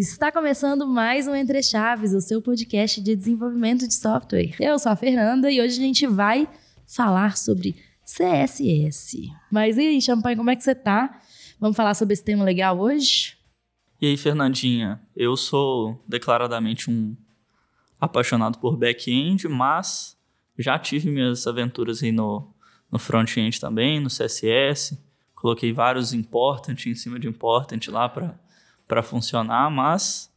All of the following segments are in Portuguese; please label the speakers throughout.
Speaker 1: Está começando mais um Entre Chaves, o seu podcast de desenvolvimento de software. Eu sou a Fernanda e hoje a gente vai falar sobre CSS. Mas e aí, Champagne, como é que você tá? Vamos falar sobre esse tema legal hoje?
Speaker 2: E aí, Fernandinha? Eu sou declaradamente um apaixonado por back-end, mas já tive minhas aventuras aí no, no front-end também, no CSS. Coloquei vários important em cima de important lá para funcionar, mas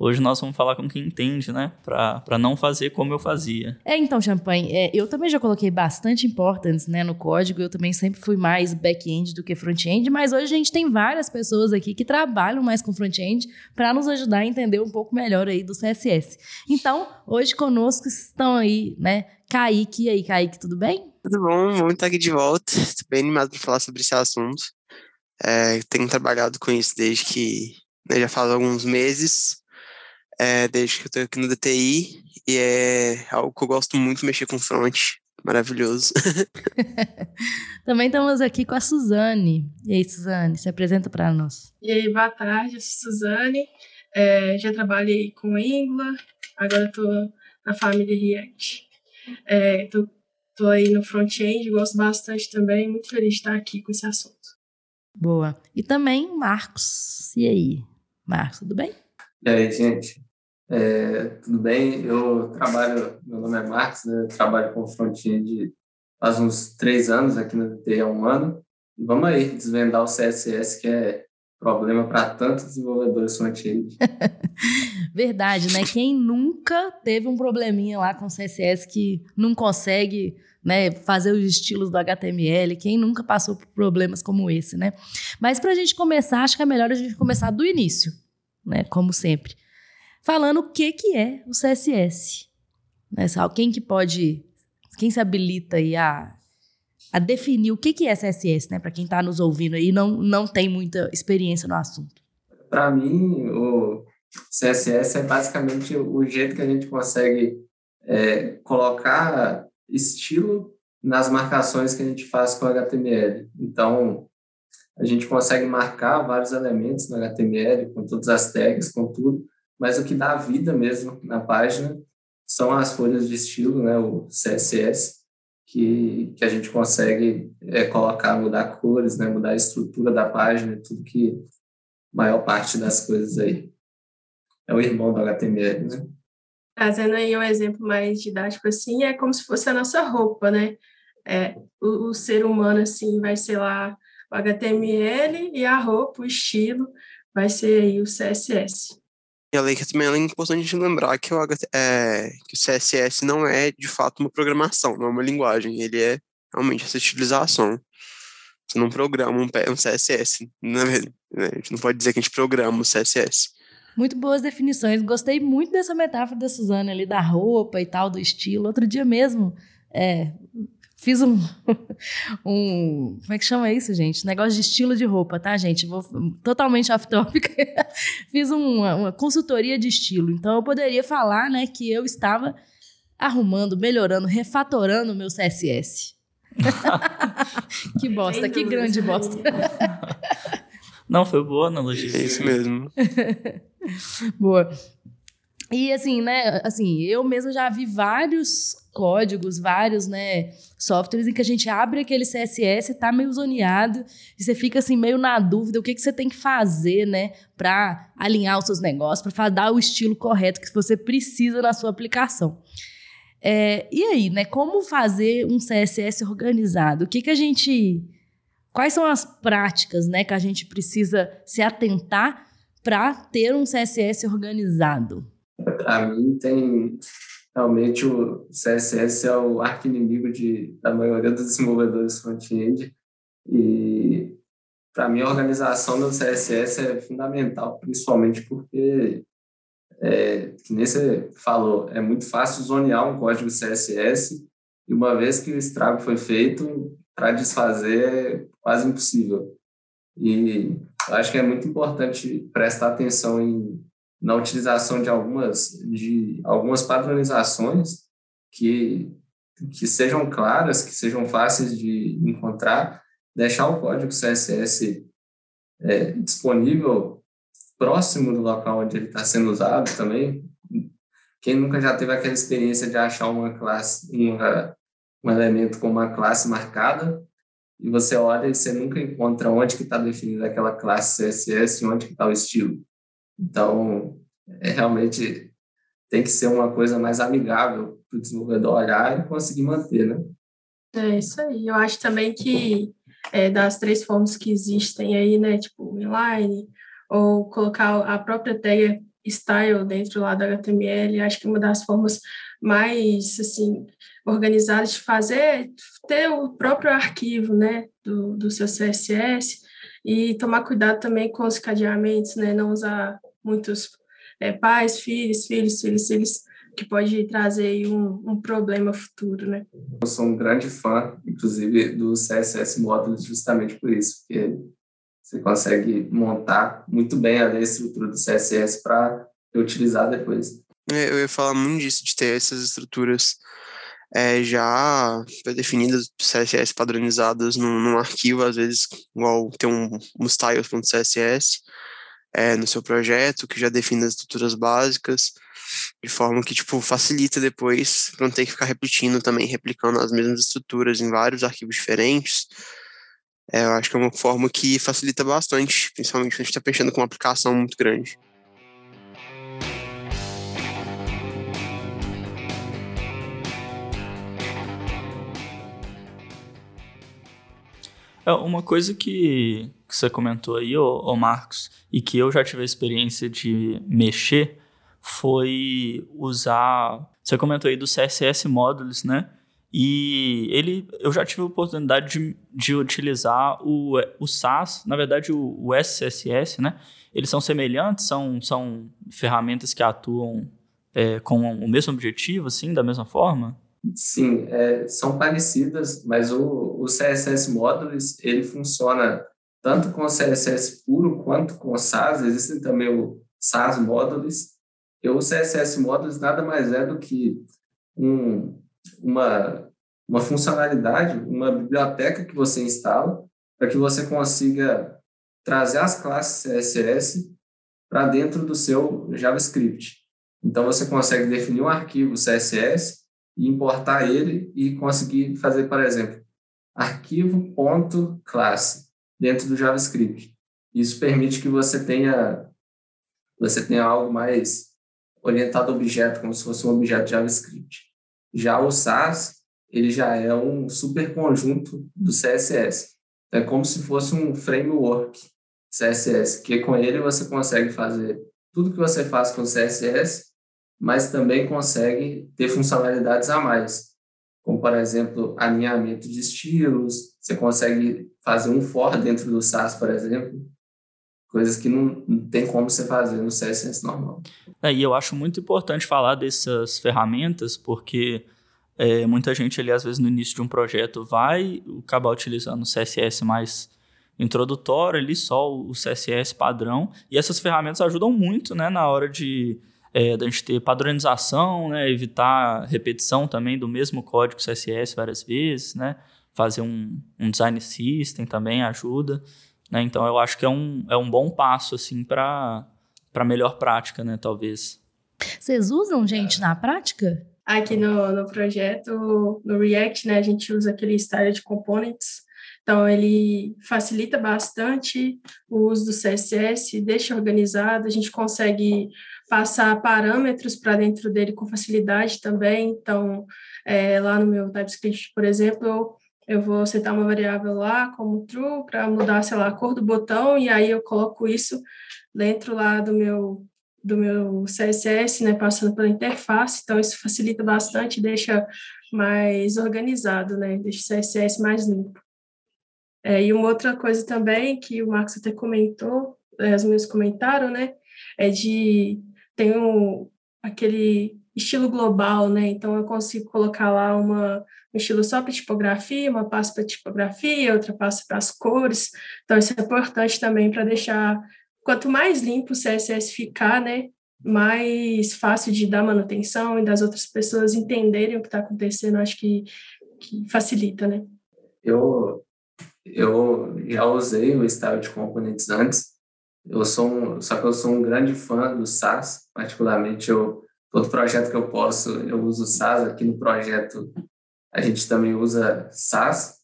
Speaker 2: Hoje nós vamos falar com quem entende, né? Para não fazer como eu fazia.
Speaker 1: É, então, Champagne, é, eu também já coloquei bastante importance né, no código. Eu também sempre fui mais back-end do que front-end, mas hoje a gente tem várias pessoas aqui que trabalham mais com front-end para nos ajudar a entender um pouco melhor aí do CSS. Então, hoje conosco estão aí, né? Kaique, e aí, Kaique, tudo bem?
Speaker 3: Tudo bom, vamos estar aqui de volta. Estou bem animado para falar sobre esse assunto. É, tenho trabalhado com isso desde que né, já faz alguns meses é, desde que eu tô aqui no DTI, e é algo que eu gosto muito, mexer com front. Maravilhoso.
Speaker 1: Também estamos aqui com a Suzane. E aí, Suzane, se apresenta para nós.
Speaker 4: E aí, boa tarde, eu sou Suzane. É, já trabalhei com Angular, agora estou na família React. Estou é, aí no front-end, gosto bastante também, muito feliz de estar aqui com esse assunto.
Speaker 1: Boa. E também Marcos. E aí, Marcos, tudo bem?
Speaker 5: E aí, gente? É, tudo bem? Eu trabalho, meu nome é Marcos, né? Eu trabalho com front-end faz uns três anos aqui na DT há um ano. E vamos aí desvendar o CSS, que é problema para tantos desenvolvedores front-end.
Speaker 1: Verdade, né? Quem nunca teve um probleminha lá com CSS que não consegue né, fazer os estilos do HTML, quem nunca passou por problemas como esse, né? Mas para a gente começar, acho que é melhor a gente começar do início, né? Como sempre falando o que, que é o CSS. Né? Quem que pode, quem se habilita aí a, a definir o que, que é CSS, né? Para quem está nos ouvindo e não, não tem muita experiência no assunto.
Speaker 5: Para mim, o CSS é basicamente o jeito que a gente consegue é, colocar estilo nas marcações que a gente faz com HTML. Então, a gente consegue marcar vários elementos no HTML, com todas as tags, com tudo, mas o que dá vida mesmo na página são as folhas de estilo, né, o CSS, que, que a gente consegue é, colocar, mudar cores, né, mudar a estrutura da página, tudo que maior parte das coisas aí é o irmão do HTML, né?
Speaker 4: Trazendo aí um exemplo mais didático assim, é como se fosse a nossa roupa, né? É, o, o ser humano assim vai ser lá o HTML e a roupa, o estilo, vai ser aí o CSS.
Speaker 3: E além que também é importante de lembrar que o, é, que o CSS não é de fato uma programação, não é uma linguagem, ele é realmente essa utilização. Você não programa um, um CSS, não é, né? a gente não pode dizer que a gente programa o CSS.
Speaker 1: Muito boas definições. Gostei muito dessa metáfora da Suzana ali, da roupa e tal, do estilo. Outro dia mesmo, é, Fiz um, um. Como é que chama isso, gente? Negócio de estilo de roupa, tá, gente? Vou totalmente off-topic. Fiz uma, uma consultoria de estilo. Então, eu poderia falar, né, que eu estava arrumando, melhorando, refatorando o meu CSS. que bosta, que grande bosta.
Speaker 2: Não, foi boa analogia.
Speaker 3: É isso mesmo.
Speaker 1: boa. E assim, né, assim, eu mesmo já vi vários códigos, vários, né, softwares em que a gente abre aquele CSS, tá meio zoneado, e você fica assim meio na dúvida o que que você tem que fazer, né, para alinhar os seus negócios, para dar o estilo correto que você precisa na sua aplicação. É, e aí, né, como fazer um CSS organizado? O que que a gente quais são as práticas, né, que a gente precisa se atentar para ter um CSS organizado?
Speaker 5: Para mim, tem realmente o CSS é o arqui-inimigo de, da maioria dos desenvolvedores front-end. E, para mim, a organização do CSS é fundamental, principalmente porque, é, que nem você falou, é muito fácil zonear um código CSS e, uma vez que o estrago foi feito, para desfazer é quase impossível. E acho que é muito importante prestar atenção em na utilização de algumas, de algumas padronizações que, que sejam claras, que sejam fáceis de encontrar, deixar o código CSS é, disponível próximo do local onde ele está sendo usado também. Quem nunca já teve aquela experiência de achar uma classe, uma, um elemento com uma classe marcada e você olha e você nunca encontra onde que está definida aquela classe CSS e onde que está o estilo. Então, é realmente tem que ser uma coisa mais amigável para o desenvolvedor olhar e conseguir manter, né?
Speaker 4: É isso aí. Eu acho também que é, das três formas que existem aí, né, tipo inline, ou colocar a própria tag style dentro lá do HTML, acho que uma das formas mais, assim, organizadas de fazer ter o próprio arquivo, né, do, do seu CSS e tomar cuidado também com os cadeamentos, né, não usar muitos é, pais, filhos, filhos, filhos, filhos, que pode trazer um, um problema futuro, né?
Speaker 5: Eu sou um grande fã, inclusive, do CSS Módulos justamente por isso, porque você consegue montar muito bem a estrutura do CSS para utilizar depois.
Speaker 3: É, eu ia falar muito disso, de ter essas estruturas é, já definidas, CSS padronizadas num, num, arquivo, às vezes, igual tem um, um styles.css é, no seu projeto, que já define as estruturas básicas, de forma que, tipo, facilita depois, para não ter que ficar repetindo também, replicando as mesmas estruturas em vários arquivos diferentes. É, eu acho que é uma forma que facilita bastante, principalmente quando a gente está pensando com uma aplicação muito grande.
Speaker 2: É uma coisa que, que você comentou aí, ô, ô Marcos, e que eu já tive a experiência de mexer, foi usar. Você comentou aí do CSS Modules, né? E ele, eu já tive a oportunidade de, de utilizar o, o SAS, na verdade o, o SCSS, né? Eles são semelhantes, são, são ferramentas que atuam é, com o mesmo objetivo, assim, da mesma forma?
Speaker 5: Sim, é, são parecidas, mas o, o CSS Modules, ele funciona tanto com o CSS puro quanto com o SAS. Existem também o SAS Modules. E o CSS Modules nada mais é do que um, uma, uma funcionalidade, uma biblioteca que você instala para que você consiga trazer as classes CSS para dentro do seu JavaScript. Então, você consegue definir um arquivo CSS e importar ele e conseguir fazer, por exemplo, arquivo.classe dentro do JavaScript. Isso permite que você tenha você tenha algo mais orientado a objeto, como se fosse um objeto JavaScript. Já o SAS, ele já é um superconjunto do CSS. É como se fosse um framework CSS, que com ele você consegue fazer tudo que você faz com CSS mas também consegue ter funcionalidades a mais, como, por exemplo, alinhamento de estilos, você consegue fazer um for dentro do SAS, por exemplo, coisas que não, não tem como você fazer no CSS normal.
Speaker 2: É, e eu acho muito importante falar dessas ferramentas, porque é, muita gente ali, às vezes, no início de um projeto vai acabar utilizando o CSS mais introdutório ali, só o CSS padrão, e essas ferramentas ajudam muito, né, na hora de é, da gente ter padronização, né, evitar repetição também do mesmo código CSS várias vezes, né, fazer um, um design system também ajuda, né, então eu acho que é um, é um bom passo assim para para melhor prática, né, talvez.
Speaker 1: Vocês usam gente na prática?
Speaker 4: Aqui no, no projeto, no React, né, a gente usa aquele style de components, então, ele facilita bastante o uso do CSS, deixa organizado, a gente consegue passar parâmetros para dentro dele com facilidade também. Então, é, lá no meu TypeScript, por exemplo, eu vou setar uma variável lá como true para mudar, sei lá, a cor do botão e aí eu coloco isso dentro lá do meu do meu CSS, né, passando pela interface. Então isso facilita bastante, deixa mais organizado, né, deixa o CSS mais limpo. É, e uma outra coisa também que o Marcos até comentou, é, os meus comentaram, né, é de um, aquele estilo global, né? Então eu consigo colocar lá uma, um estilo só para tipografia, uma pasta para tipografia, outra pasta para as cores. Então isso é importante também para deixar quanto mais limpo o CSS ficar, né? Mais fácil de dar manutenção e das outras pessoas entenderem o que está acontecendo, acho que, que facilita, né?
Speaker 5: Eu, eu já usei o Style de Components antes Eu sou um, só que eu sou um grande fã do SAS, particularmente eu todo projeto que eu posso, eu uso SAS. Aqui no projeto a gente também usa SAS,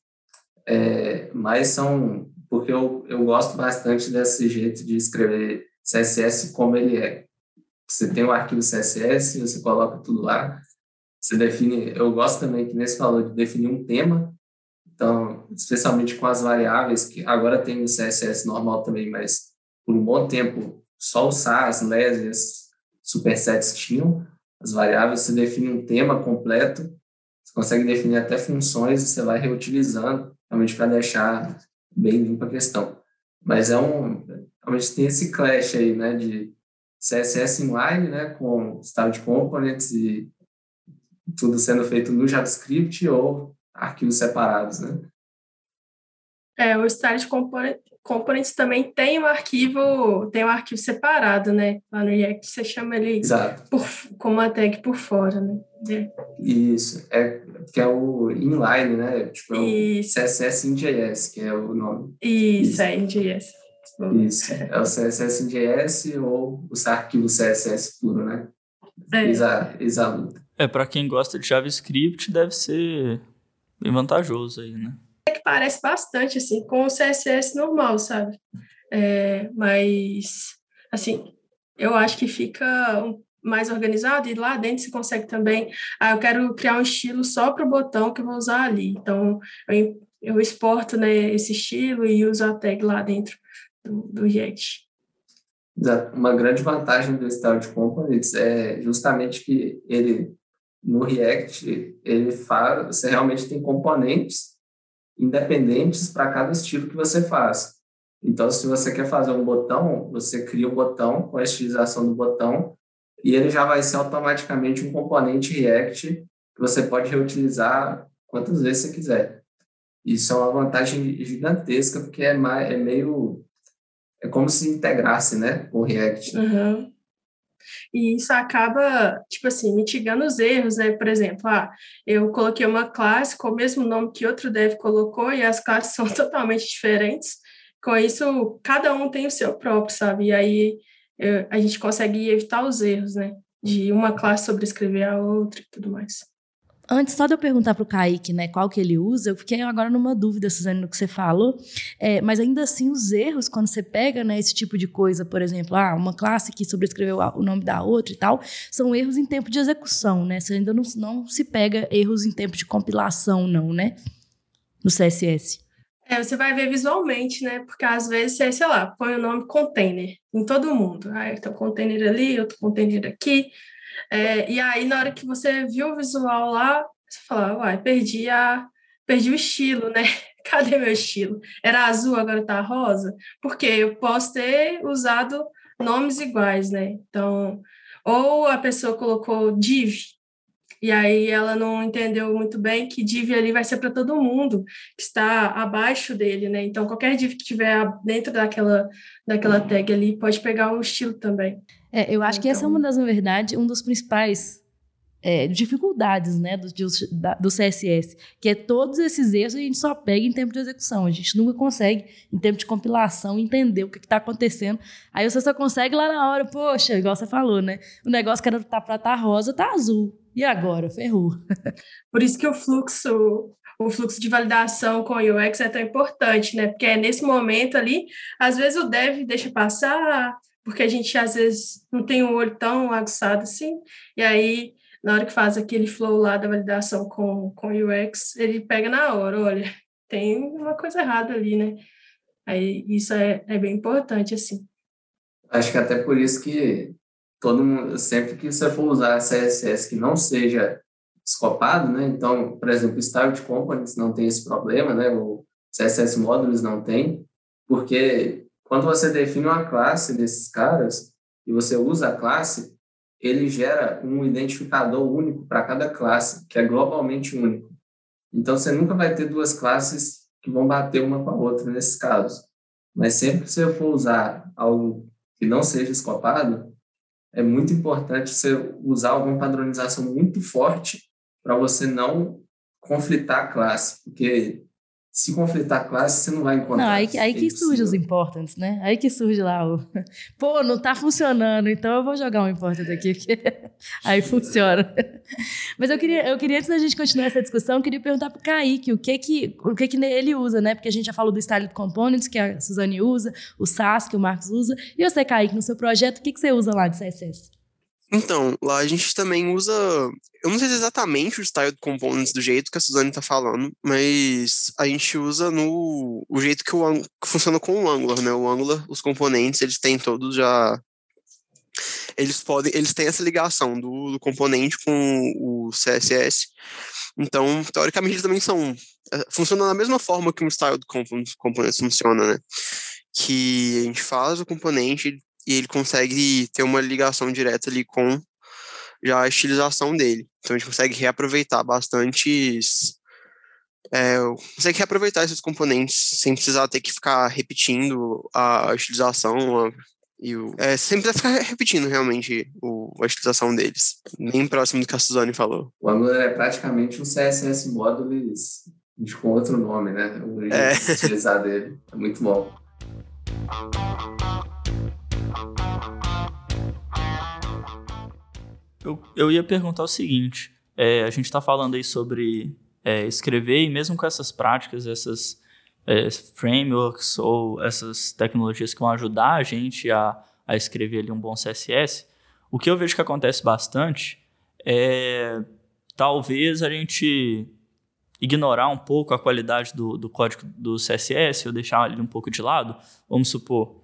Speaker 5: é, mas são porque eu, eu gosto bastante desse jeito de escrever CSS como ele é. Você tem um arquivo CSS, você coloca tudo lá, você define. Eu gosto também que nesse valor de definir um tema, então, especialmente com as variáveis, que agora tem no CSS normal também, mas por um bom tempo só o SAS, LES, supersets tinham as variáveis, você define um tema completo, você consegue definir até funções e você vai reutilizando, realmente para deixar bem limpa a questão. Mas é um, realmente tem esse clash aí, né, de CSS inline, né, com style components e tudo sendo feito no JavaScript ou arquivos separados, né?
Speaker 4: É, o style component, components também tem um arquivo, tem um arquivo separado, né? Lá no React você chama ele
Speaker 5: Exato.
Speaker 4: Por, como uma tag por fora, né?
Speaker 5: É. Isso, é que é o inline, né? Tipo, é o CSS in JS, que é o nome.
Speaker 4: Isso, Isso. é in JS.
Speaker 5: Isso, é o CSS em JS ou o arquivo CSS puro, né? É. Exa,
Speaker 2: É, para quem gosta de JavaScript, deve ser bem vantajoso aí, né?
Speaker 4: Parece bastante, assim, com o CSS normal, sabe? É, mas, assim, eu acho que fica mais organizado e lá dentro você consegue também, ah, eu quero criar um estilo só para o botão que eu vou usar ali. Então, eu, eu exporto né, esse estilo e uso a tag lá dentro do, do React.
Speaker 5: Uma grande vantagem do Style Components é justamente que ele no React ele faz, você realmente tem componentes independentes para cada estilo que você faz. Então, se você quer fazer um botão, você cria o um botão com a estilização do botão e ele já vai ser automaticamente um componente React que você pode reutilizar quantas vezes você quiser. Isso é uma vantagem gigantesca, porque é, mais, é meio é como se integrasse, né, com o React.
Speaker 4: Uhum. E isso acaba, tipo assim, mitigando os erros, né? Por exemplo, ah, eu coloquei uma classe com o mesmo nome que outro dev colocou e as classes são totalmente diferentes. Com isso, cada um tem o seu próprio, sabe? E aí eu, a gente consegue evitar os erros, né? De uma classe sobrescrever a outra e tudo mais.
Speaker 1: Antes só de eu perguntar para o Kaique, né, qual que ele usa, eu fiquei agora numa dúvida, Suzane, no que você falou. É, mas ainda assim, os erros, quando você pega né, esse tipo de coisa, por exemplo, ah, uma classe que sobrescreveu o nome da outra e tal, são erros em tempo de execução, né? Você ainda não, não se pega erros em tempo de compilação, não, né? No CSS.
Speaker 4: É, você vai ver visualmente, né? Porque às vezes você, sei lá, põe o nome container em todo mundo. Ah, então container ali, outro container aqui. É, e aí, na hora que você viu o visual lá, você fala, uai, perdi, a, perdi o estilo, né? Cadê meu estilo? Era azul, agora tá rosa? Porque eu posso ter usado nomes iguais, né? Então, ou a pessoa colocou div, e aí ela não entendeu muito bem que div ali vai ser para todo mundo que está abaixo dele, né? Então, qualquer div que tiver dentro daquela, daquela tag ali pode pegar o estilo também.
Speaker 1: É, eu acho então... que essa é uma então das, na verdade, um dos principais é, dificuldades né, do, do CSS, que é todos esses erros a gente só pega em tempo de execução. A gente nunca consegue, em tempo de compilação, entender o que está acontecendo. Aí você só consegue lá na hora, poxa, igual você falou, né? O negócio que era tá para estar tá rosa, tá azul. E agora? Ferrou.
Speaker 4: Por isso que o fluxo o fluxo de validação com o UX é tão importante, né? Porque é nesse momento ali, às vezes o dev deixa passar, porque a gente às vezes não tem um olho tão aguçado assim, e aí na hora que faz aquele flow lá da validação com, com o UX, ele pega na hora, olha, tem uma coisa errada ali, né? Aí isso é, é bem importante, assim.
Speaker 5: Acho que até por isso que todo mundo, sempre que você for usar CSS que não seja escopado, né? Então, por exemplo, o Style Components não tem esse problema, né? O CSS Modules não tem, porque quando você define uma classe desses caras e você usa a classe, ele gera um identificador único para cada classe, que é globalmente único. Então, você nunca vai ter duas classes que vão bater uma com a outra nesses casos. Mas sempre que você for usar algo que não seja escopado, é muito importante você usar alguma padronização muito forte para você não conflitar a classe, porque se conflitar classe, você não vai encontrar.
Speaker 1: Não, aí, aí que surge os importants, né? Aí que surge lá o. Pô, não tá funcionando, então eu vou jogar um important aqui, porque aí funciona. Mas eu queria, eu queria, antes da gente continuar essa discussão, eu queria perguntar pro Kaique o que que, o que que ele usa, né? Porque a gente já falou do Style Components, que a Suzane usa, o SAS, que o Marcos usa. E você, Kaique, no seu projeto, o que, que você usa lá de CSS?
Speaker 3: Então, lá a gente também usa. Eu não sei exatamente o style components do jeito que a Suzane está falando, mas a gente usa no o jeito que, o, que funciona com o Angular, né? O Angular, os componentes, eles têm todos já. Eles podem, eles têm essa ligação do, do componente com o CSS. Então, teoricamente, eles também são. É, funcionam da mesma forma que um style do components funciona, né? Que a gente faz o componente, e ele consegue ter uma ligação direta ali com já a estilização dele. Então a gente consegue reaproveitar bastantes. É, consegue reaproveitar esses componentes sem precisar ter que ficar repetindo a estilização. A, e o, é, sem precisar ficar repetindo realmente o, a estilização deles. Bem próximo do que a Suzane falou.
Speaker 5: O Angular é praticamente um CSS Modules com outro nome, né? O é. utilizar dele. É muito bom.
Speaker 2: Eu, eu ia perguntar o seguinte: é, a gente está falando aí sobre é, escrever, e mesmo com essas práticas, essas é, frameworks ou essas tecnologias que vão ajudar a gente a, a escrever ali um bom CSS, o que eu vejo que acontece bastante é talvez a gente ignorar um pouco a qualidade do, do código do CSS ou deixar ele um pouco de lado. Vamos supor,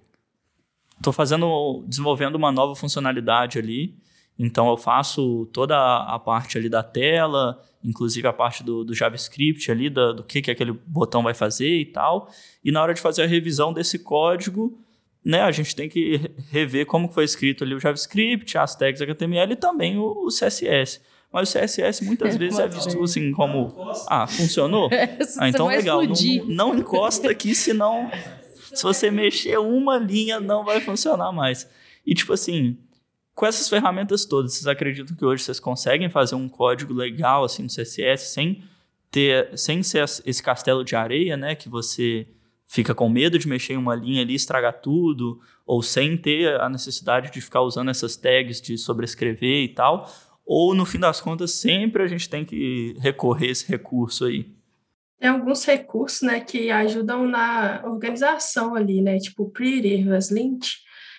Speaker 2: estou fazendo, desenvolvendo uma nova funcionalidade ali então eu faço toda a parte ali da tela, inclusive a parte do, do JavaScript ali, da, do que, que aquele botão vai fazer e tal. E na hora de fazer a revisão desse código, né, a gente tem que rever como foi escrito ali o JavaScript, as tags HTML e também o, o CSS. Mas o CSS muitas vezes é visto assim como, ah, funcionou? ah, então legal, não, não encosta aqui, senão se você mexer uma linha não vai funcionar mais. E tipo assim, com essas ferramentas todas, vocês acreditam que hoje vocês conseguem fazer um código legal assim no CSS sem ter, sem ser esse castelo de areia, né, que você fica com medo de mexer em uma linha ali, estragar tudo, ou sem ter a necessidade de ficar usando essas tags de sobrescrever e tal, ou no fim das contas sempre a gente tem que recorrer a esse recurso aí.
Speaker 4: Tem alguns recursos, né, que ajudam na organização ali, né, tipo Pretty, Lint,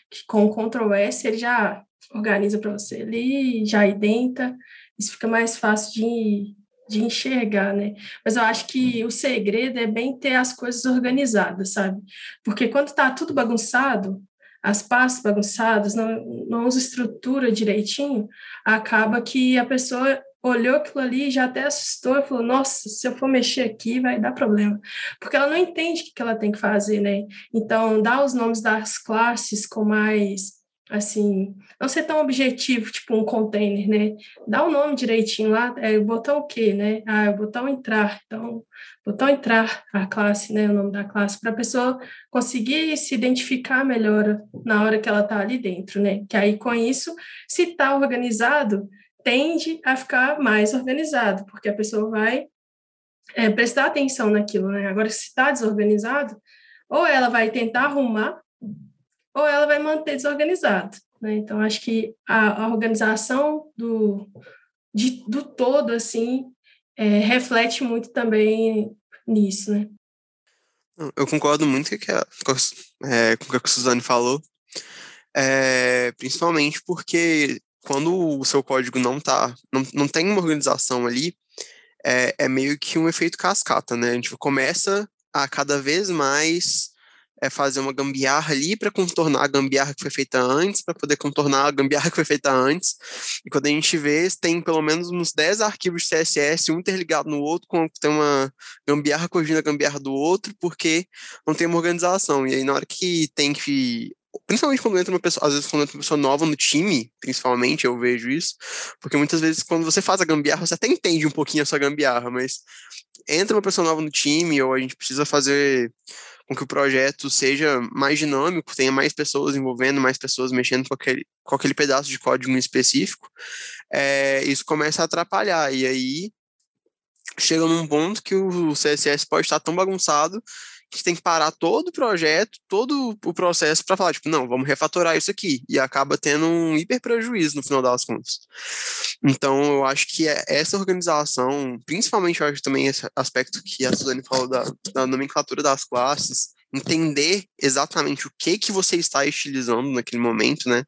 Speaker 4: que com Ctrl S ele já organiza para você ali, já identa, isso fica mais fácil de, de enxergar, né? Mas eu acho que o segredo é bem ter as coisas organizadas, sabe? Porque quando está tudo bagunçado, as pastas bagunçadas, não, não usa estrutura direitinho, acaba que a pessoa olhou aquilo ali já até assustou e falou: Nossa, se eu for mexer aqui vai dar problema. Porque ela não entende o que ela tem que fazer, né? Então, dá os nomes das classes com mais assim, não ser tão objetivo, tipo um container, né? Dá o um nome direitinho lá, é o botão o quê, né? Ah, é o botão entrar. Então, botão entrar, a classe, né? O nome da classe, para a pessoa conseguir se identificar melhor na hora que ela está ali dentro, né? Que aí, com isso, se está organizado, tende a ficar mais organizado, porque a pessoa vai é, prestar atenção naquilo, né? Agora, se está desorganizado, ou ela vai tentar arrumar ou ela vai manter desorganizado. Né? Então, acho que a, a organização do, de, do todo, assim, é, reflete muito também nisso, né?
Speaker 3: Eu concordo muito com, que a, é, com o que a Suzane falou, é, principalmente porque quando o seu código não tá, não, não tem uma organização ali, é, é meio que um efeito cascata, né? A gente começa a cada vez mais é fazer uma gambiarra ali para contornar a gambiarra que foi feita antes, para poder contornar a gambiarra que foi feita antes. E quando a gente vê, tem pelo menos uns 10 arquivos de CSS, um interligado no outro, com tem uma gambiarra corrigindo a gambiarra do outro, porque não tem uma organização. E aí, na hora que tem que principalmente quando entra uma pessoa, às vezes quando entra uma pessoa nova no time, principalmente, eu vejo isso, porque muitas vezes quando você faz a gambiarra, você até entende um pouquinho a sua gambiarra, mas entra uma pessoa nova no time, ou a gente precisa fazer com que o projeto seja mais dinâmico, tenha mais pessoas envolvendo, mais pessoas mexendo com aquele, com aquele pedaço de código específico, é, isso começa a atrapalhar. E aí chega num ponto que o CSS pode estar tão bagunçado que tem que parar todo o projeto, todo o processo para falar, tipo, não, vamos refatorar isso aqui. E acaba tendo um hiper prejuízo no final das contas. Então, eu acho que é essa organização, principalmente eu acho também esse aspecto que a Suzane falou da, da nomenclatura das classes, entender exatamente o que que você está estilizando naquele momento, né?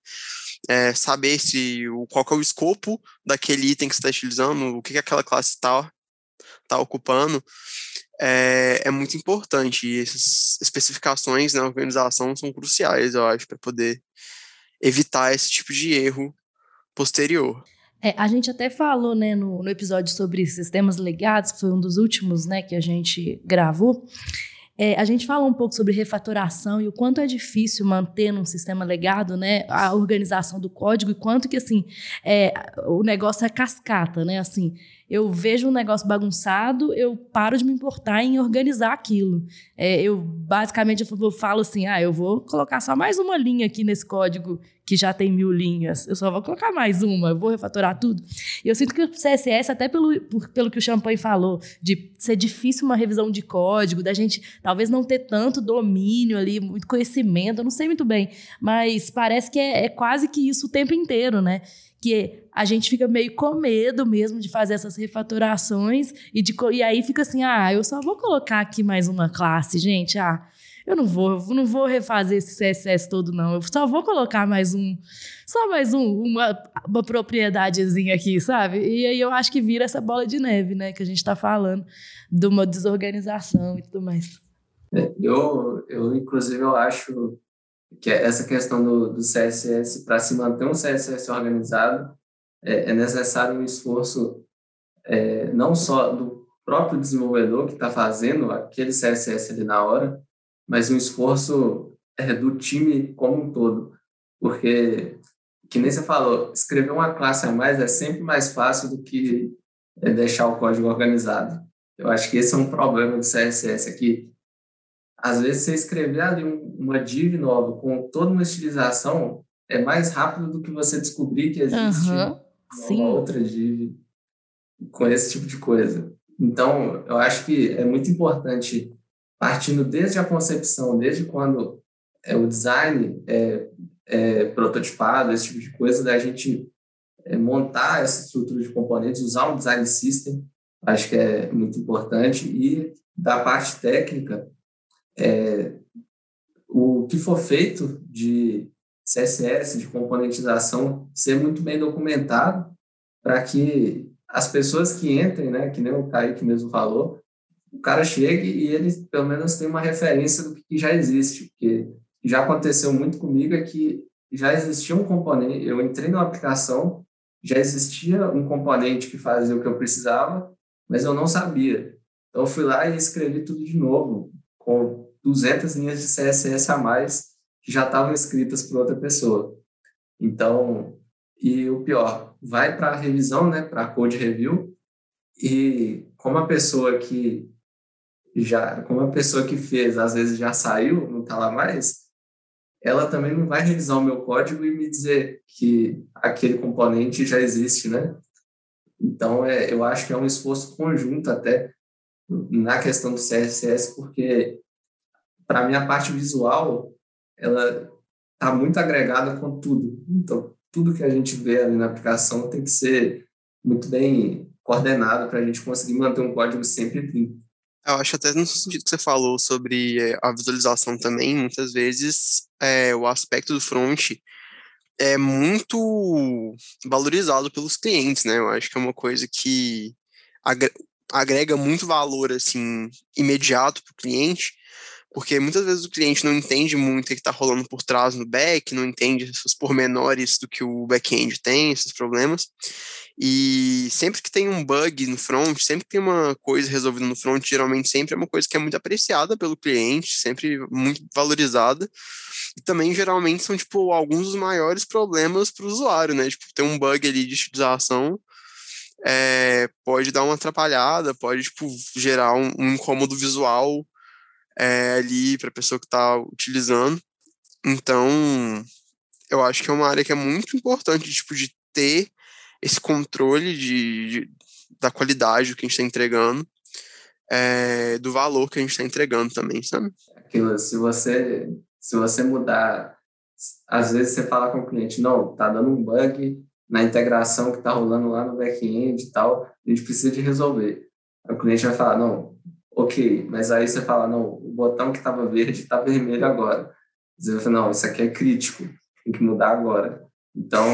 Speaker 3: É, saber se o, qual é o escopo daquele item que você está estilizando, o que, que aquela classe está tá ocupando, é, é muito importante. E essas especificações na organização são cruciais, eu acho, para poder evitar esse tipo de erro posterior.
Speaker 1: É, a gente até falou né, no, no episódio sobre sistemas legados, que foi um dos últimos né, que a gente gravou. É, a gente falou um pouco sobre refatoração e o quanto é difícil manter num sistema legado, né, a organização do código e quanto que assim é, o negócio é cascata, né, assim eu vejo um negócio bagunçado, eu paro de me importar em organizar aquilo. É, eu basicamente eu falo assim, ah, eu vou colocar só mais uma linha aqui nesse código que já tem mil linhas. Eu só vou colocar mais uma, eu vou refatorar tudo. E eu sinto que o CSS, até pelo, por, pelo que o Champagne falou, de ser difícil uma revisão de código, da gente talvez não ter tanto domínio ali, muito conhecimento, eu não sei muito bem, mas parece que é, é quase que isso o tempo inteiro, né? Que a gente fica meio com medo mesmo de fazer essas refatorações e, de, e aí fica assim, ah, eu só vou colocar aqui mais uma classe, gente, ah, eu não vou, eu não vou refazer esse CSS todo não, eu só vou colocar mais um, só mais um, uma, uma propriedadezinha aqui, sabe? E aí eu acho que vira essa bola de neve, né, que a gente está falando, de uma desorganização e tudo mais.
Speaker 5: É, eu, eu, inclusive, eu acho que é essa questão do, do CSS, para se manter um CSS organizado, é, é necessário um esforço é, não só do próprio desenvolvedor que está fazendo aquele CSS ali na hora, mas um esforço é, do time como um todo. Porque, que nem você falou, escrever uma classe a mais é sempre mais fácil do que é, deixar o código organizado. Eu acho que esse é um problema do CSS aqui. Às vezes, você escrever ali uma div nova com toda uma estilização é mais rápido do que você descobrir que existe uhum, uma outra div com esse tipo de coisa. Então, eu acho que é muito importante, partindo desde a concepção, desde quando é, o design é, é prototipado, esse tipo de coisa, da gente é, montar essa estrutura de componentes, usar um design system, acho que é muito importante. E da parte técnica, é, o que for feito de CSS, de componentização, ser muito bem documentado para que as pessoas que entrem, né, que nem o Kaique mesmo falou, o cara chegue e ele pelo menos tem uma referência do que já existe, porque já aconteceu muito comigo é que já existia um componente, eu entrei na aplicação, já existia um componente que fazia o que eu precisava, mas eu não sabia. Então eu fui lá e escrevi tudo de novo, com 200 linhas de CSS a mais que já estavam escritas por outra pessoa. Então, e o pior, vai para a revisão, né, para code review, e como a pessoa que já, como a pessoa que fez, às vezes já saiu, não está lá mais, ela também não vai revisar o meu código e me dizer que aquele componente já existe, né? Então, é, eu acho que é um esforço conjunto até na questão do CSS, porque para mim a parte visual ela está muito agregada com tudo. Então, tudo que a gente vê ali na aplicação tem que ser muito bem coordenado para a gente conseguir manter um código sempre limpo.
Speaker 3: Eu acho até no sentido que você falou sobre eh, a visualização também, muitas vezes é, o aspecto do front é muito valorizado pelos clientes, né? Eu acho que é uma coisa que agrega muito valor assim imediato para o cliente, porque muitas vezes o cliente não entende muito o que está rolando por trás no back, não entende os pormenores do que o back-end tem, esses problemas. E sempre que tem um bug no front, sempre que tem uma coisa resolvida no front, geralmente sempre é uma coisa que é muito apreciada pelo cliente, sempre muito valorizada. E também geralmente são tipo alguns dos maiores problemas para o usuário, né? Tipo, ter um bug ali de utilização é, pode dar uma atrapalhada, pode tipo, gerar um, um incômodo visual é, ali para a pessoa que está utilizando. Então, eu acho que é uma área que é muito importante tipo, de ter esse controle de, de da qualidade do que a gente está entregando, é, do valor que a gente está entregando também, sabe?
Speaker 5: Aquilo, se você, se você mudar, às vezes você fala com o cliente, não, tá dando um bug na integração que está rolando lá no back-end e tal, a gente precisa de resolver. O cliente vai falar, não, ok, mas aí você fala, não, o botão que estava verde está vermelho agora. Você fala, não, isso aqui é crítico, tem que mudar agora. Então,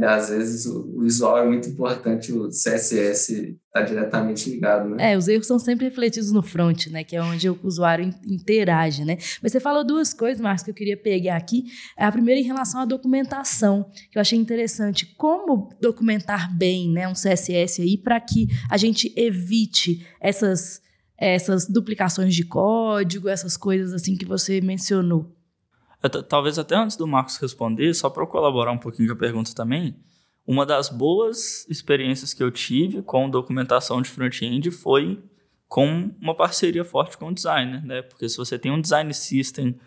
Speaker 5: às vezes o visual é muito importante, o CSS está diretamente ligado, né?
Speaker 1: É, os erros são sempre refletidos no front, né? Que é onde o usuário interage, né? Mas você falou duas coisas, Marcos, que eu queria pegar aqui. A primeira em relação à documentação, que eu achei interessante. Como documentar bem né, um CSS aí para que a gente evite essas, essas duplicações de código, essas coisas assim que você mencionou?
Speaker 2: Talvez até antes do Marcos responder, só para colaborar um pouquinho com a pergunta também, uma das boas experiências que eu tive com documentação de front-end foi com uma parceria forte com o designer, né? Porque se você tem um design system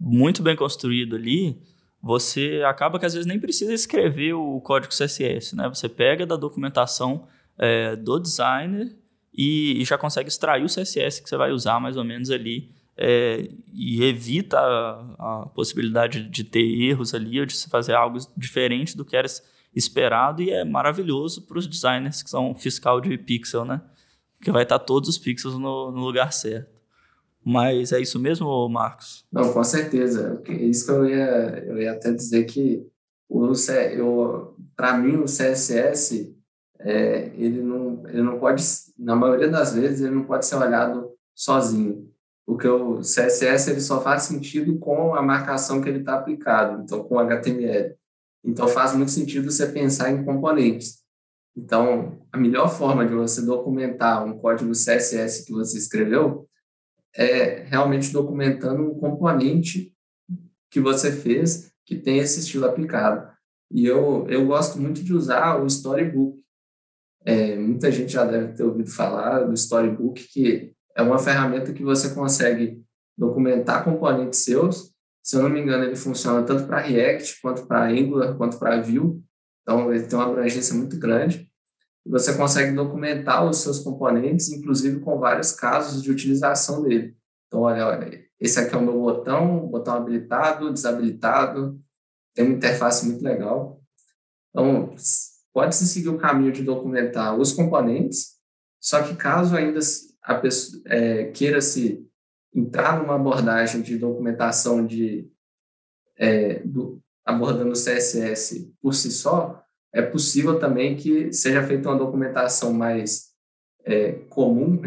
Speaker 2: muito bem construído ali, você acaba que às vezes nem precisa escrever o código CSS, né? Você pega da documentação é, do designer e, e, já consegue extrair o CSS que você vai usar mais ou menos ali é, e evita a, a, possibilidade de ter erros ali ou de se fazer algo diferente do que era esperado e é maravilhoso para os designers que são fiscal de pixel, né? Que vai estar todos os pixels no, no lugar certo. Mas é isso mesmo, Marcos?
Speaker 5: Não, com certeza. É isso que eu ia, eu ia até dizer que o para mim o CSS é, ele não ele não pode na maioria das vezes ele não pode ser olhado sozinho porque o CSS ele só faz sentido com a marcação que ele está aplicado, então com HTML. Então faz muito sentido você pensar em componentes. Então, a melhor forma de você documentar um código CSS que você escreveu é realmente documentando um componente que você fez que tem esse estilo aplicado. E eu, eu gosto muito de usar o Storybook. É, muita gente já deve ter ouvido falar do Storybook, que é uma ferramenta que você consegue documentar componentes seus. Se eu não me engano, ele funciona tanto para React, quanto para Angular, quanto para Vue. Então, ele tem uma abrangência muito grande. Você consegue documentar os seus componentes, inclusive com vários casos de utilização dele. Então, olha, olha esse aqui é o meu botão, botão habilitado, desabilitado. Tem uma interface muito legal. Então, pode-se seguir o caminho de documentar os componentes, só que caso ainda pessoa é, queira se entrar numa abordagem de documentação de é, do, abordando CSS por si só, é possível também que seja feita uma documentação mais é, comum,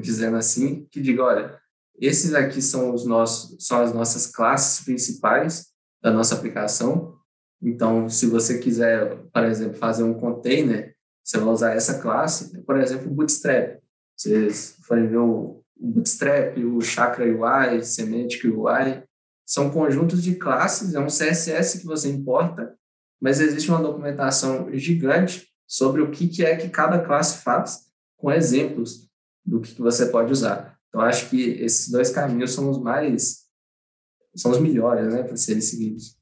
Speaker 5: dizendo assim, que diga, olha, esses aqui são os nossos, são as nossas classes principais da nossa aplicação. Então, se você quiser, por exemplo, fazer um container, você vai usar essa classe, por exemplo, Bootstrap. Vocês forem ver o Bootstrap, o Chakra UI, Semantic UI, são conjuntos de classes, é um CSS que você importa, mas existe uma documentação gigante sobre o que é que cada classe faz, com exemplos do que você pode usar. Então, acho que esses dois caminhos são os mais, são os melhores, né, para serem seguidos.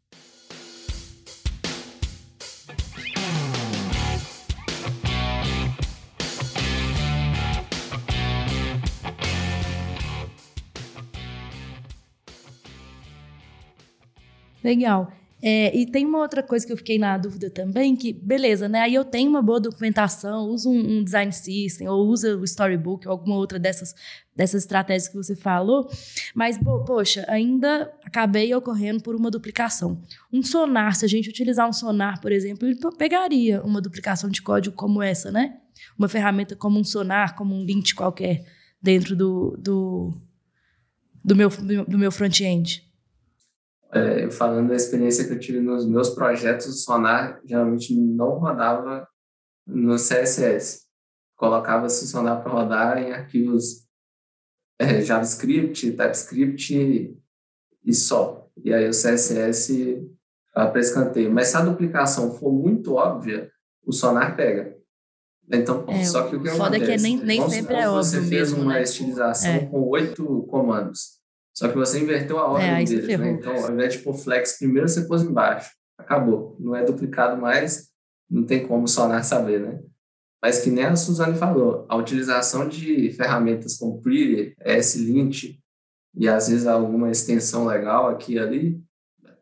Speaker 1: Legal. É, e tem uma outra coisa que eu fiquei na dúvida também, que, beleza, né? Aí eu tenho uma boa documentação, uso um, um, design system, ou uso o storybook, ou alguma outra dessas, dessas estratégias que você falou, mas, pô, poxa, ainda acabei ocorrendo por uma duplicação. Um sonar, se a gente utilizar um sonar, por exemplo, ele pegaria uma duplicação de código como essa, né? Uma ferramenta como um sonar, como um lint qualquer, dentro do, do, do meu, do meu front-end
Speaker 5: é, falando da experiência que eu tive nos meus projetos, o Sonar geralmente não rodava no CSS. Colocava-se o Sonar para rodar em arquivos é, JavaScript, TypeScript e só. E aí o CSS para escanteio. Mas se a duplicação for muito óbvia, o Sonar pega. Então,
Speaker 1: é,
Speaker 5: só que o que
Speaker 1: foda
Speaker 5: acontece?
Speaker 1: é que nem, nem Vamos sempre é óbvio
Speaker 5: Você fez
Speaker 1: mesmo,
Speaker 5: uma
Speaker 1: né?
Speaker 5: estilização
Speaker 1: é.
Speaker 5: com oito comandos. Só que você inverteu a ordem
Speaker 1: É,
Speaker 5: deles, né? Então, ao invés de pôr flex primeiro, você pôs embaixo. Acabou. Não é duplicado mais, não tem como sonar saber, né? Mas que nem a Suzane falou, a utilização de ferramentas como Pretty, S-Lint e às vezes alguma extensão legal aqui e ali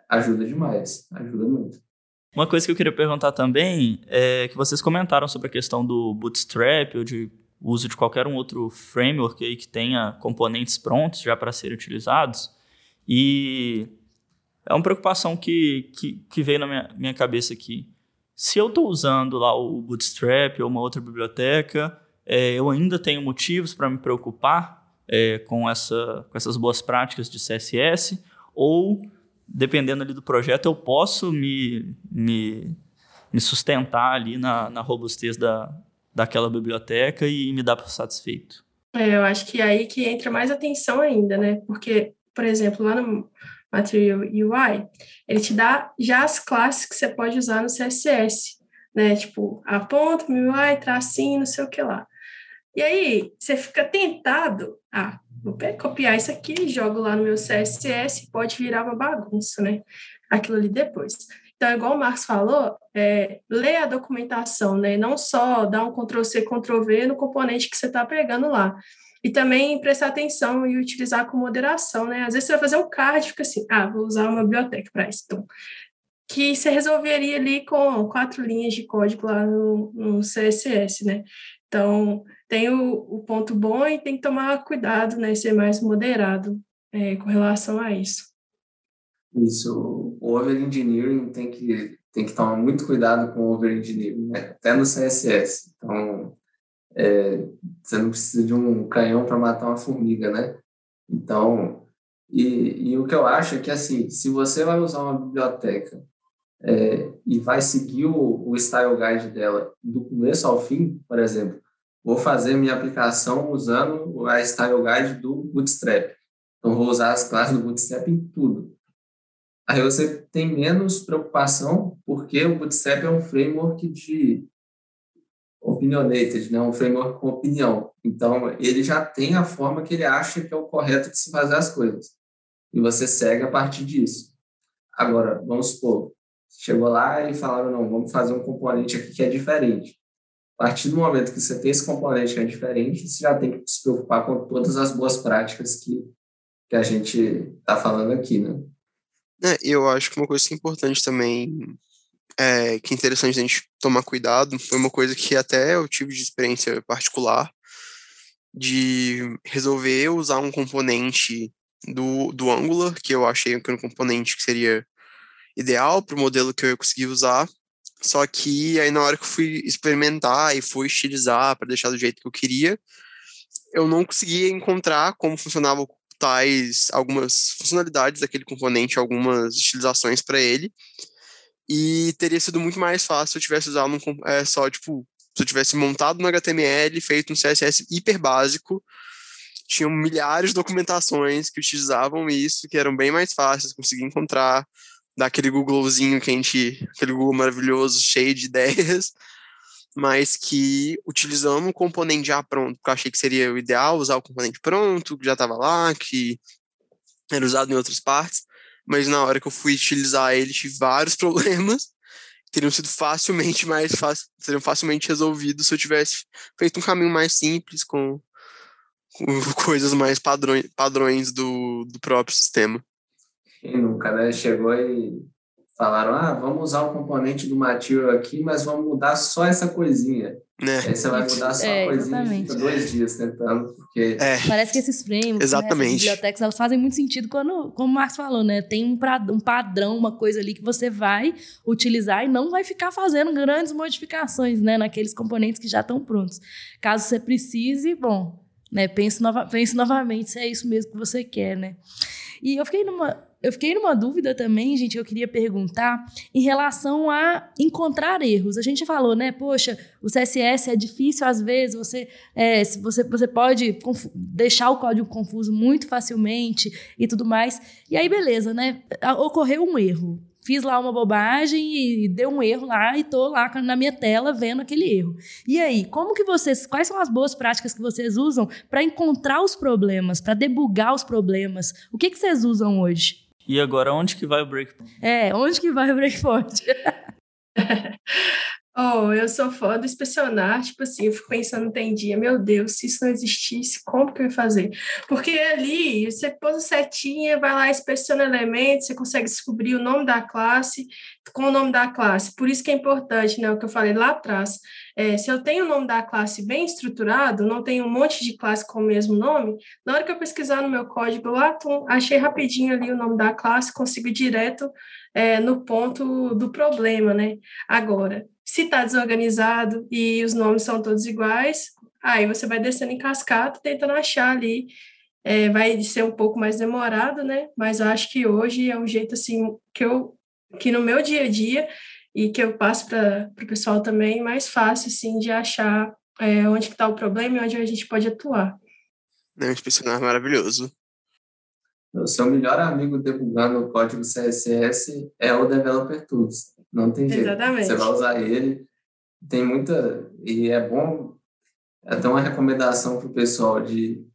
Speaker 5: ajuda demais, ajuda muito.
Speaker 2: Uma coisa que eu queria perguntar também é que vocês comentaram sobre a questão do Bootstrap ou de uso de qualquer um outro framework aí que tenha componentes prontos já para serem utilizados. E é uma preocupação que, que, que veio na minha, minha cabeça aqui. Se eu estou usando lá o Bootstrap ou uma outra biblioteca, é, eu ainda tenho motivos para me preocupar é, com, essa, com essas boas práticas de CSS, ou, dependendo ali do projeto, eu posso me, me, me sustentar ali na, na robustez da, daquela biblioteca e me dar por satisfeito.
Speaker 4: É, eu acho que é aí que entra mais atenção ainda, né? Porque, por exemplo, lá no Material UI, ele te dá já as classes que você pode usar no CSS, né? Tipo, a ponto, UI, tracinho, não sei o que lá. E aí, você fica tentado, ah, vou copiar isso aqui, jogo lá no meu CSS, pode virar uma bagunça, né? Aquilo ali depois. Então, igual o Marcos falou, é, lê a documentação, né? Não só dar um Ctrl-C, Ctrl-V no componente que você está pegando lá. E também prestar atenção e utilizar com moderação, né? Às vezes você vai fazer um card e fica assim, ah, vou usar uma biblioteca para isso. Então, que você resolveria ali com quatro linhas de código lá no, no CSS, né? Então, tem o, o, ponto bom e tem que tomar cuidado, né? Ser mais moderado é, com relação a isso.
Speaker 5: Isso, o over-engineering tem que, tem que tomar muito cuidado com o over-engineering, né? até no CSS. Então, é, você não precisa de um canhão para matar uma formiga, né? Então, e, e, o que eu acho é que, assim, se você vai usar uma biblioteca é, e vai seguir o, o style guide dela do começo ao fim, por exemplo, vou fazer minha aplicação usando a style guide do Bootstrap. Então, vou usar as classes do Bootstrap em tudo. Aí você tem menos preocupação, porque o Bootstrap é um framework de opinionated, né? um framework com opinião. Então, ele já tem a forma que ele acha que é o correto de se fazer as coisas. E você segue a partir disso. Agora, vamos supor, chegou lá e falaram, não, vamos fazer um componente aqui que é diferente. A partir do momento que você tem esse componente que é diferente, você já tem que se preocupar com todas as boas práticas que, que a gente está falando aqui, né?
Speaker 3: É, eu acho que uma coisa que é importante também, é, que é interessante a gente tomar cuidado, foi uma coisa que até eu tive de experiência particular, de resolver usar um componente do, do Angular, que eu achei que era um componente que seria ideal para o modelo que eu ia conseguir usar, só que aí na hora que eu fui experimentar e fui estilizar para deixar do jeito que eu queria, eu não conseguia encontrar como funcionava tais algumas funcionalidades daquele componente, algumas utilizações para ele. E teria sido muito mais fácil se eu tivesse usado um, é, só, tipo, se eu tivesse montado no HTML, feito um CSS hiper básico, tinham milhares de documentações que utilizavam isso, que eram bem mais fáceis, conseguir encontrar, daquele Googlezinho que a gente, aquele Google maravilhoso, cheio de ideias, mas que utilizando um componente já pronto, porque eu achei que seria o ideal usar o componente pronto, que já estava lá, que era usado em outras partes, mas na hora que eu fui utilizar ele, tive vários problemas, teriam sido facilmente mais fácil, seriam facilmente resolvidos se eu tivesse feito um caminho mais simples com, com coisas mais padrões, padrões do, do próprio sistema.
Speaker 5: Quem nunca, né? Chegou e falaram, ah, vamos usar o componente do material aqui, mas vamos mudar só essa coisinha. É. Aí você vai mudar só é, a coisinha e fica dois dias tentando, porque...
Speaker 1: É. Parece que esses frames,
Speaker 3: exatamente. Né,
Speaker 1: bibliotecas, elas fazem muito sentido quando, como o Marcos falou, né? Tem um, pra, um padrão, uma coisa ali que você vai utilizar e não vai ficar fazendo grandes modificações, né? Naqueles componentes que já estão prontos. Caso você precise, bom, né? Pense, nova, pense novamente se é isso mesmo que você quer, né? E eu fiquei numa eu fiquei numa dúvida também, gente, eu queria perguntar em relação a encontrar erros. A gente falou, né? Poxa, o CSS é difícil às vezes, você, é, você, você pode deixar o código confuso muito facilmente e tudo mais. E aí, beleza, né? Ocorreu um erro fiz lá uma bobagem e deu um erro lá e tô lá na minha tela vendo aquele erro. E aí, como que vocês, quais são as boas práticas que vocês usam para encontrar os problemas, para debugar os problemas? O que que vocês usam hoje?
Speaker 2: E agora onde que vai o breakpoint?
Speaker 1: É, onde que vai o breakpoint?
Speaker 4: Oh, eu sou fã do inspecionar, tipo assim, eu fico pensando, tem dia, meu Deus, se isso não existisse, como que eu ia fazer? Porque ali, você pôs a setinha, vai lá, inspeciona elementos, você consegue descobrir o nome da classe com o nome da classe. Por isso que é importante, né, o que eu falei lá atrás. É, se eu tenho o nome da classe bem estruturado, não tenho um monte de classe com o mesmo nome, na hora que eu pesquisar no meu código lá, tum, achei rapidinho ali o nome da classe, consigo ir direto é, no ponto do problema, né? Agora, se está desorganizado e os nomes são todos iguais, aí você vai descendo em cascata, tentando achar ali. É, vai ser um pouco mais demorado, né? Mas eu acho que hoje é um jeito assim que eu que no meu dia a dia e que eu passo para o pessoal também mais fácil assim de achar é, onde está o problema e onde a gente pode atuar.
Speaker 3: É um inspecionar maravilhoso.
Speaker 5: O seu melhor amigo debugando o código CSS é o Developer Tools. Não tem jeito.
Speaker 4: Exatamente.
Speaker 5: Você vai usar ele. Tem muita. E é bom. É até uma recomendação para o pessoal de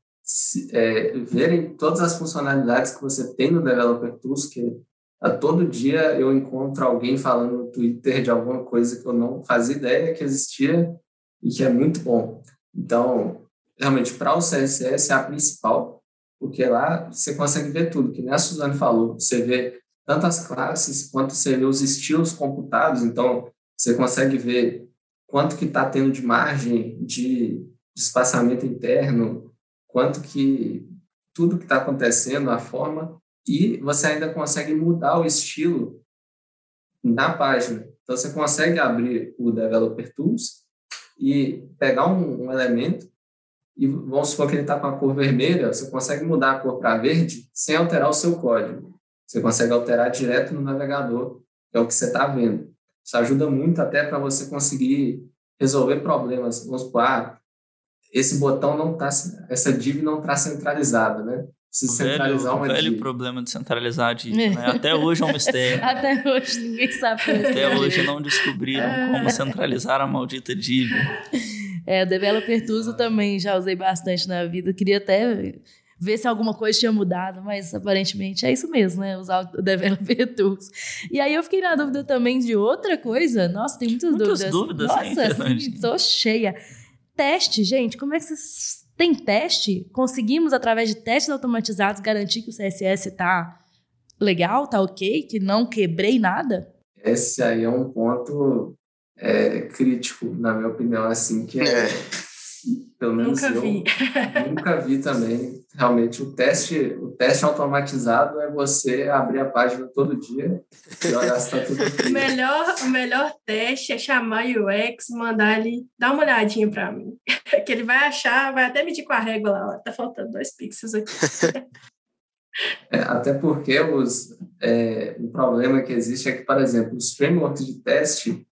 Speaker 5: é, verem todas as funcionalidades que você tem no Developer Tools, que a todo dia eu encontro alguém falando no Twitter de alguma coisa que eu não fazia ideia que existia e que é muito bom. Então, realmente, para o CSS é a principal, porque lá você consegue ver tudo, que nem a Suzane falou, você vê tanto as classes quanto você vê os estilos computados, então você consegue ver quanto que está tendo de margem de, espaçamento interno, quanto que tudo que está acontecendo, a forma, e você ainda consegue mudar o estilo na página. Então você consegue abrir o Developer Tools e pegar um, um elemento e vamos supor que ele está com a cor vermelha, você consegue mudar a cor para verde sem alterar o seu código. Você consegue alterar direto no navegador, que é o que você está vendo. Isso ajuda muito até para você conseguir resolver problemas. Vamos supor, ah, esse botão não está, essa div não está centralizada, né? Precisa
Speaker 2: velho,
Speaker 5: centralizar uma
Speaker 2: velho
Speaker 5: div.
Speaker 2: problema de centralizar a div, né? Até hoje é um mistério.
Speaker 1: Até hoje ninguém sabe.
Speaker 2: Até hoje não descobriram como centralizar a maldita div.
Speaker 1: É, o Developer Tools eu também já usei bastante na vida. Queria até ver se alguma coisa tinha mudado, mas aparentemente é isso mesmo, né? Usar o Developer Tools. E aí eu fiquei na dúvida também de outra coisa. Nossa, tem muitas,
Speaker 2: Muitas
Speaker 1: dúvidas.
Speaker 2: dúvidas, né,
Speaker 1: Nossa, assim, tô cheia. Teste, gente, como é que vocês. Tem teste? Conseguimos, através de testes automatizados, garantir que o CSS tá legal, tá ok, que não quebrei nada?
Speaker 5: Esse aí é um ponto é, crítico, na minha opinião, assim, que é,
Speaker 3: É.
Speaker 5: pelo menos
Speaker 4: Nunca
Speaker 5: eu
Speaker 4: vi.
Speaker 5: nunca vi também. Realmente, o teste, o teste automatizado é você abrir a página todo dia e olhar se está tudo
Speaker 4: O melhor, o melhor teste é chamar o UX, mandar ele dar uma olhadinha para mim. Que ele vai achar, vai até medir com a régua lá, ó, tá faltando dois pixels aqui.
Speaker 5: É, até porque os, é, o problema que existe é que, por exemplo, os frameworks de teste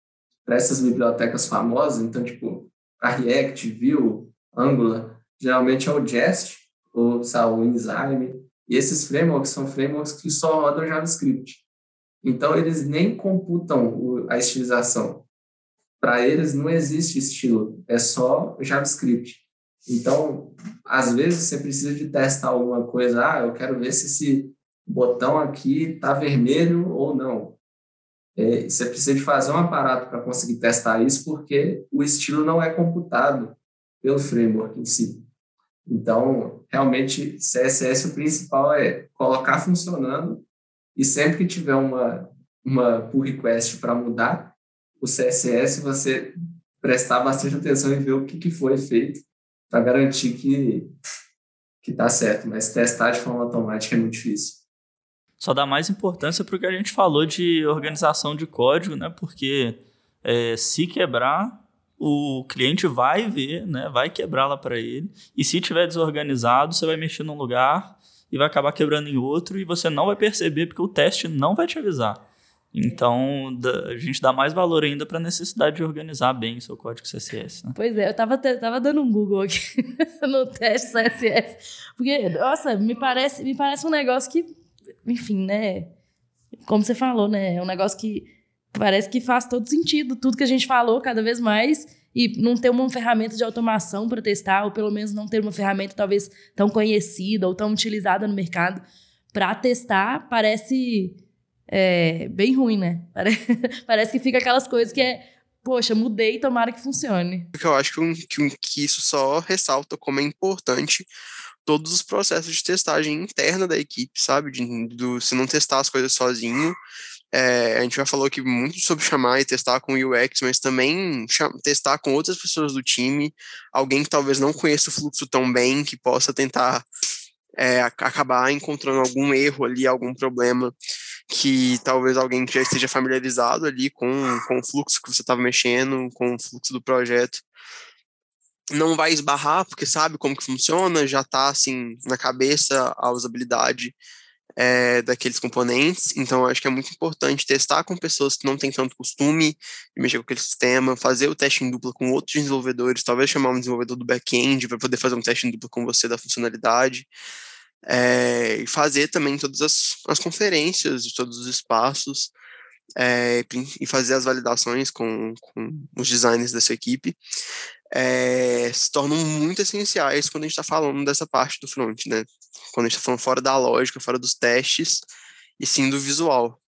Speaker 5: para essas bibliotecas famosas, então, tipo, a React, Vue, Angular, geralmente é o Jest ou sabe, o Enzyme, e esses frameworks são frameworks que só rodam JavaScript. Então, eles nem computam a estilização. Para eles, não existe estilo, é só JavaScript. Então, às vezes, você precisa de testar alguma coisa. Ah, eu quero ver se esse botão aqui está vermelho ou não. É, você precisa de fazer um aparato para conseguir testar isso, porque o estilo não é computado pelo framework em si. Então, realmente, CSS o principal é colocar funcionando e sempre que tiver uma, uma pull request para mudar o CSS, você prestar bastante atenção e ver o que, que foi feito para garantir que está certo, mas testar de forma automática é muito difícil.
Speaker 2: Só dá mais importância para o que a gente falou de organização de código, né? Porque é, se quebrar, o cliente vai ver, né? Vai quebrar lá para ele. E se tiver desorganizado, você vai mexer num lugar e vai acabar quebrando em outro e você não vai perceber porque o teste não vai te avisar. Então, a gente dá mais valor ainda para a necessidade de organizar bem o seu código CSS, né?
Speaker 1: Pois é, eu tava, te- tava dando um Google aqui no teste CSS. Porque, nossa, me parece, me parece um negócio que, enfim, né? Como você falou, né? É um negócio que parece que faz todo sentido, tudo que a gente falou cada vez mais, e não ter uma ferramenta de automação para testar, ou pelo menos não ter uma ferramenta talvez tão conhecida ou tão utilizada no mercado para testar, parece é, bem ruim, né? Pare- Parece que fica aquelas coisas que é poxa, mudei, tomara que funcione.
Speaker 3: Eu acho que, que, que isso só ressalta como é importante todos os processos de testagem interna da equipe, sabe? De, do, se não testar as coisas sozinho. É, a gente já falou aqui muito sobre chamar e testar com o UX, mas também testar com outras pessoas do time, alguém que talvez não conheça o fluxo tão bem, que possa tentar é, acabar encontrando algum erro ali, algum problema que talvez alguém que já esteja familiarizado ali com, com o fluxo que você estava mexendo, com o fluxo do projeto, não vai esbarrar, porque sabe como que funciona, já está assim na cabeça a usabilidade é, daqueles componentes. Então, acho que é muito importante testar com pessoas que não têm tanto costume de mexer com aquele sistema, fazer o teste em dupla com outros desenvolvedores, talvez chamar um desenvolvedor do back-end para poder fazer um teste em dupla com você da funcionalidade. É, e fazer também todas as, as conferências de todos os espaços é, e fazer as validações com, com os designers dessa equipe é, se tornam muito essenciais quando a gente está falando dessa parte do front, né? Quando a gente está falando fora da lógica, fora dos testes e sim do visual.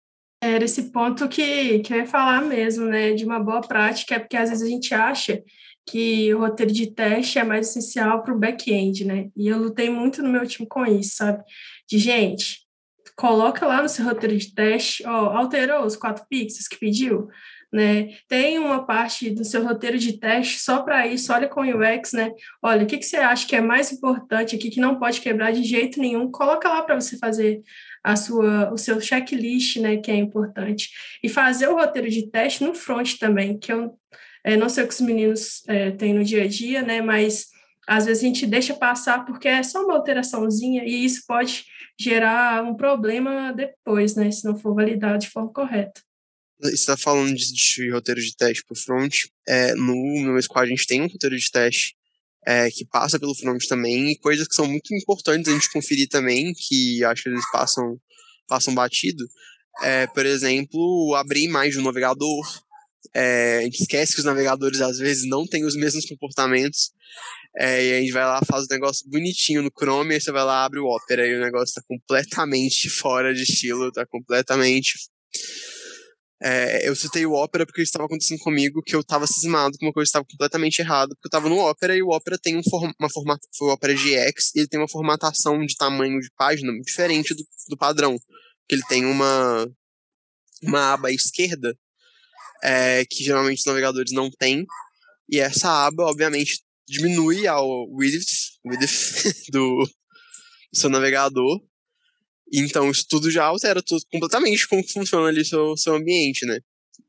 Speaker 4: Era esse ponto que, que eu ia falar mesmo, né? De uma boa prática, é porque às vezes a gente acha que o roteiro de teste é mais essencial para o back-end, né? E eu lutei muito no meu time com isso, sabe? De gente, coloca lá no seu roteiro de teste, ó, alterou os quatro pixels que pediu, né? Tem uma parte do seu roteiro de teste só para isso, olha com o UX, né? Olha, o que, que você acha que é mais importante aqui, que não pode quebrar de jeito nenhum, coloca lá para você fazer a sua, o seu checklist, né, que é importante. E fazer o roteiro de teste no front também, que eu é, não sei o que os meninos é, têm no dia a dia, né, mas às vezes a gente deixa passar porque é só uma alteraçãozinha e isso pode gerar um problema depois, né, se não for validado de forma correta.
Speaker 3: Está falando de, de roteiro de teste para o front. É, no meu squad a gente tem um roteiro de teste é, que passa pelo front também, e coisas que são muito importantes a gente conferir também, que acho que eles passam, passam batido. É, por exemplo, abrir mais um navegador. É, a gente esquece que os navegadores às vezes não têm os mesmos comportamentos. É, e a gente vai lá, faz o um negócio bonitinho no Chrome, aí você vai lá, abre o Opera, e o negócio está completamente fora de estilo, está completamente é, eu citei o Opera porque estava acontecendo comigo que eu estava cismado que uma coisa estava completamente errada, porque eu estava no Opera e o Opera tem um form uma formatação, o Opera GX, ele tem uma formatação de tamanho de página diferente do, do padrão, que ele tem uma, uma aba à esquerda, é, que geralmente os navegadores não têm, e essa aba, obviamente, diminui ao width, width do seu navegador, então, isso tudo já altera tudo, completamente como funciona ali seu, seu ambiente, né?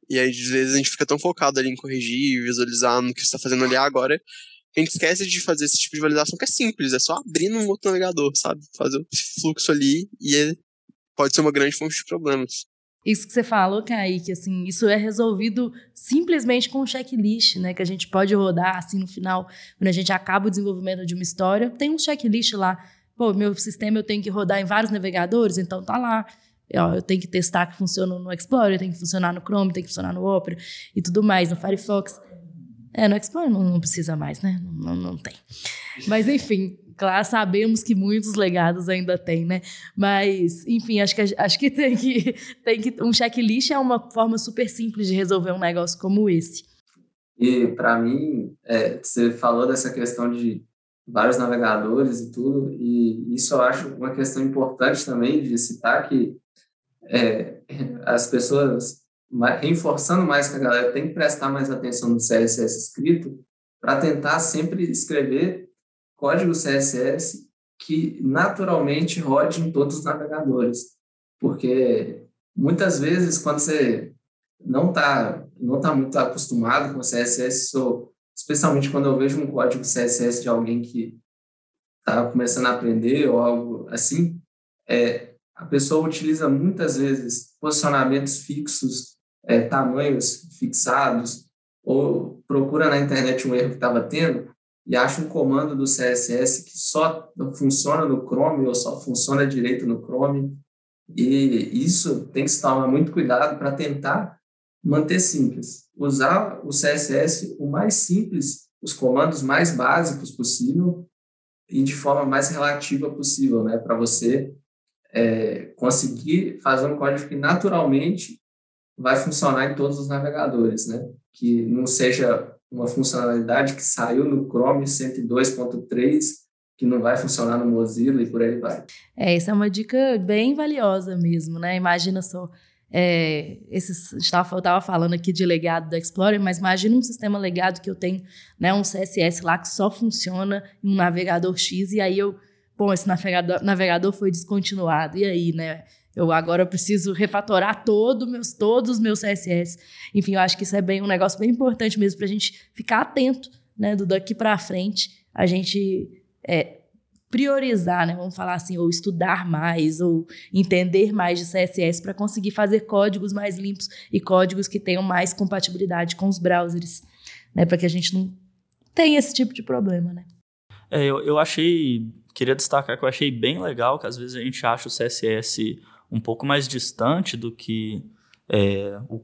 Speaker 3: E aí, às vezes, a gente fica tão focado ali em corrigir, visualizar no que você está fazendo ali agora, a gente esquece de fazer esse tipo de validação que é simples, é só abrir num outro navegador, sabe? Fazer o fluxo ali e é, pode ser uma grande fonte de problemas.
Speaker 1: Isso que você falou, Kaique, assim, isso é resolvido simplesmente com um checklist, né? Que a gente pode rodar, assim, no final, quando a gente acaba o desenvolvimento de uma história, tem um checklist lá Pô, meu sistema eu tenho que rodar em vários navegadores, então tá lá. Eu tenho que testar que funciona no Explorer, tem que funcionar no Chrome, tem que funcionar no Opera e tudo mais, no Firefox. É, no Explorer não, não precisa mais, né? Não, não tem. Mas, enfim, claro, sabemos que muitos legados ainda tem, né? Mas, enfim, acho que, acho que tem que, tem que. Um checklist é uma forma super simples de resolver um negócio como esse.
Speaker 5: E, para mim, é, você falou dessa questão de vários navegadores e tudo, e isso eu acho uma questão importante também de citar que é, as pessoas, reforçando mais que a galera tem que prestar mais atenção no CSS escrito para tentar sempre escrever código CSS que naturalmente rode em todos os navegadores, porque muitas vezes quando você não está não tá muito acostumado com CSS, especialmente quando eu vejo um código CSS de alguém que está começando a aprender ou algo assim, é, a pessoa utiliza muitas vezes posicionamentos fixos, é, tamanhos fixados, ou procura na internet um erro que estava tendo e acha um comando do CSS que só funciona no Chrome ou só funciona direito no Chrome. E isso tem que se tomar muito cuidado para tentar manter simples usar o CSS o mais simples, os comandos mais básicos possível e de forma mais relativa possível, né, para você é, conseguir fazer um código que naturalmente vai funcionar em todos os navegadores, né? que não seja uma funcionalidade que saiu no Chrome 102.3 que não vai funcionar no Mozilla e por aí vai.
Speaker 1: É, essa é uma dica bem valiosa mesmo, né? Imagina só, é, esses, eu estava falando aqui de legado do Explorer, mas imagina um sistema legado que eu tenho, né, um CSS lá que só funciona em um navegador X e aí eu, bom, esse navegador, navegador foi descontinuado, e aí, né? Eu agora preciso refatorar todo meus, todos os meus CSS. Enfim, eu acho que isso é bem um negócio bem importante mesmo para a gente ficar atento, né? Do daqui para frente, a gente é, priorizar, né? Vamos falar assim, ou estudar mais, ou entender mais de CSS para conseguir fazer códigos mais limpos e códigos que tenham mais compatibilidade com os browsers, né? Para que a gente não tenha esse tipo de problema, né?
Speaker 2: É, eu, eu achei, queria destacar que eu achei bem legal que às vezes a gente acha o CSS um pouco mais distante do que é, o,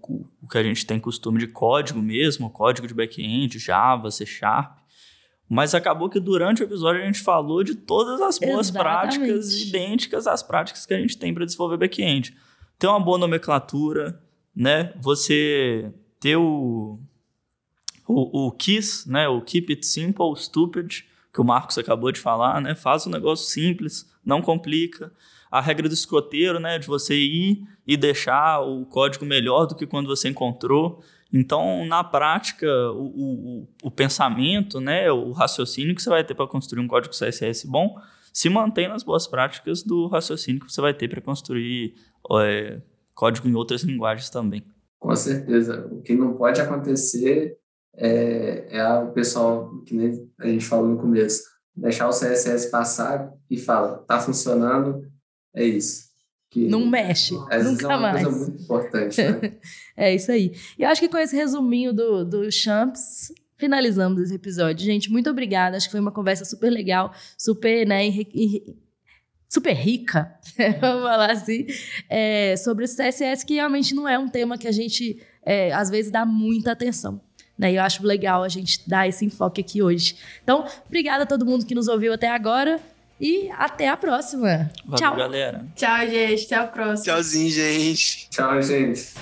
Speaker 2: o que a gente tem costume de código mesmo, código de back-end, Java, C Sharp. Mas acabou que durante o episódio a gente falou de todas as boas
Speaker 1: Exatamente.
Speaker 2: práticas idênticas às práticas que a gente tem para desenvolver back-end. Ter uma boa nomenclatura, né? Você ter o, o, o KISS, né? O Keep It Simple, Stupid, que o Marcos acabou de falar, né? Faz um negócio simples, não complica a regra do escoteiro, né, de você ir e deixar o código melhor do que quando você encontrou. Então, na prática, o, o, o pensamento, né, o raciocínio que você vai ter para construir um código CSS bom se mantém nas boas práticas do raciocínio que você vai ter para construir é, código em outras linguagens também.
Speaker 5: Com certeza. O que não pode acontecer é, é o pessoal, que nem a gente falou no começo, deixar o CSS passar e fala, tá funcionando, é isso.
Speaker 1: Que não mexe, nunca
Speaker 5: é uma
Speaker 1: mais.
Speaker 5: Coisa muito importante, né?
Speaker 1: é isso aí. E eu acho que com esse resuminho do, do Champs, finalizamos esse episódio. Gente, muito obrigada. Acho que foi uma conversa super legal, super, né, super rica, vamos falar assim, é, sobre o CSS, que realmente não é um tema que a gente, é, às vezes, dá muita atenção. Né? E eu acho legal a gente dar esse enfoque aqui hoje. Então, obrigada a todo mundo que nos ouviu até agora. E até a próxima.
Speaker 2: Valeu,
Speaker 1: Tchau.
Speaker 2: galera.
Speaker 4: Tchau, gente. Até a próxima.
Speaker 3: Tchauzinho, gente.
Speaker 5: Tchau, gente.